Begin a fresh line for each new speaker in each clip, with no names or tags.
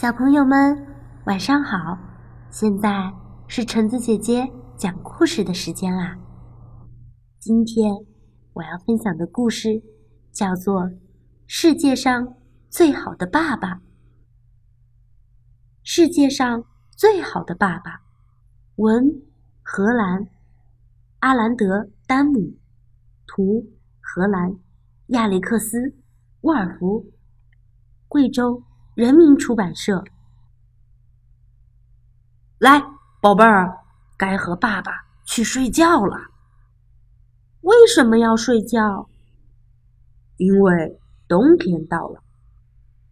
小朋友们，晚上好！现在是橙子姐姐讲故事的时间啦。今天我要分享的故事叫做《世界上最好的爸爸》。世界上最好的爸爸，文荷兰阿兰德丹姆，图荷兰亚历克斯沃尔夫，贵州。人民出版社，
来，宝贝儿，该和爸爸去睡觉了。
为什么要睡觉？
因为冬天到了，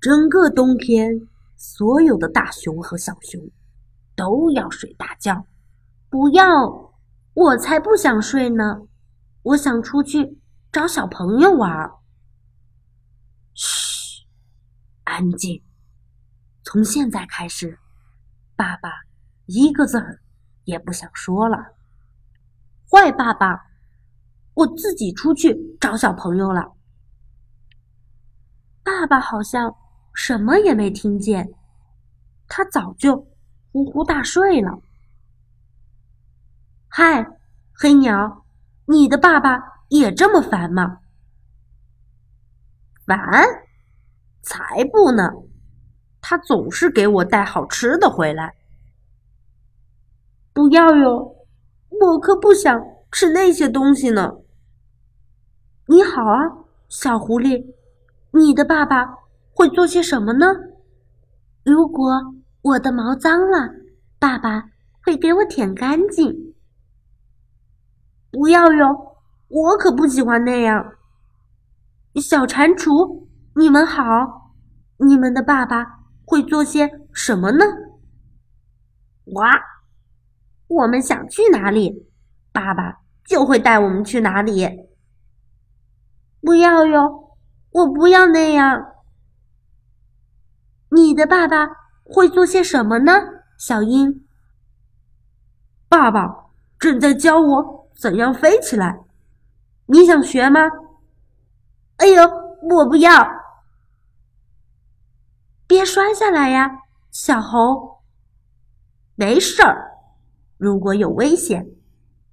整个冬天，所有的大熊和小熊都要睡大觉。
不要，我才不想睡呢！我想出去找小朋友玩。
嘘，安静。从现在开始，爸爸一个字也不想说了。
坏爸爸，我自己出去找小朋友了。爸爸好像什么也没听见，他早就呼呼大睡了。嗨，黑鸟，你的爸爸也这么烦吗？
烦？才不呢！他总是给我带好吃的回来。
不要哟，我可不想吃那些东西呢。你好啊，小狐狸，你的爸爸会做些什么呢？如果我的毛脏了，爸爸会给我舔干净。不要哟，我可不喜欢那样。小蟾蜍，你们好，你们的爸爸。会做些什么呢？哇，我们想去哪里，爸爸就会带我们去哪里。不要哟，我不要那样。你的爸爸会做些什么呢？小鹰，
爸爸正在教我怎样飞起来，你想学吗？
哎呦，我不要。别摔下来呀，小猴。
没事儿，如果有危险，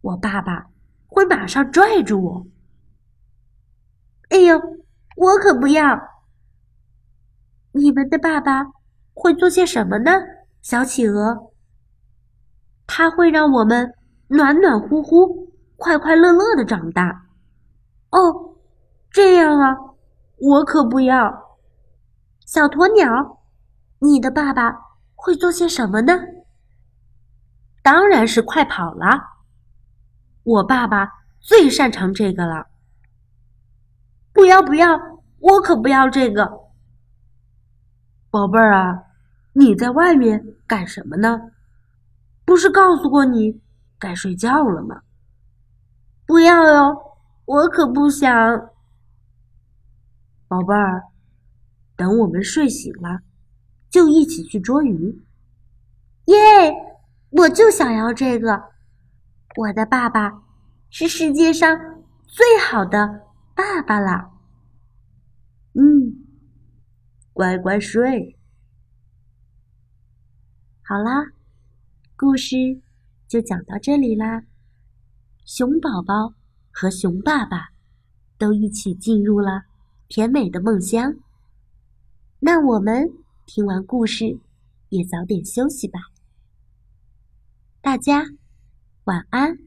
我爸爸会马上拽住我。
哎呦，我可不要！你们的爸爸会做些什么呢？小企鹅。他会让我们暖暖乎乎、快快乐乐的长大。哦，这样啊，我可不要。小鸵鸟，你的爸爸会做些什么呢？
当然是快跑了。我爸爸最擅长这个了。
不要不要，我可不要这个。
宝贝儿啊，你在外面干什么呢？不是告诉过你该睡觉了吗？
不要哟，我可不想。
宝贝儿。等我们睡醒了，就一起去捉鱼。
耶！我就想要这个。我的爸爸是世界上最好的爸爸了。
嗯，乖乖睡。
好啦，故事就讲到这里啦。熊宝宝和熊爸爸都一起进入了甜美的梦乡。那我们听完故事，也早点休息吧。大家晚安。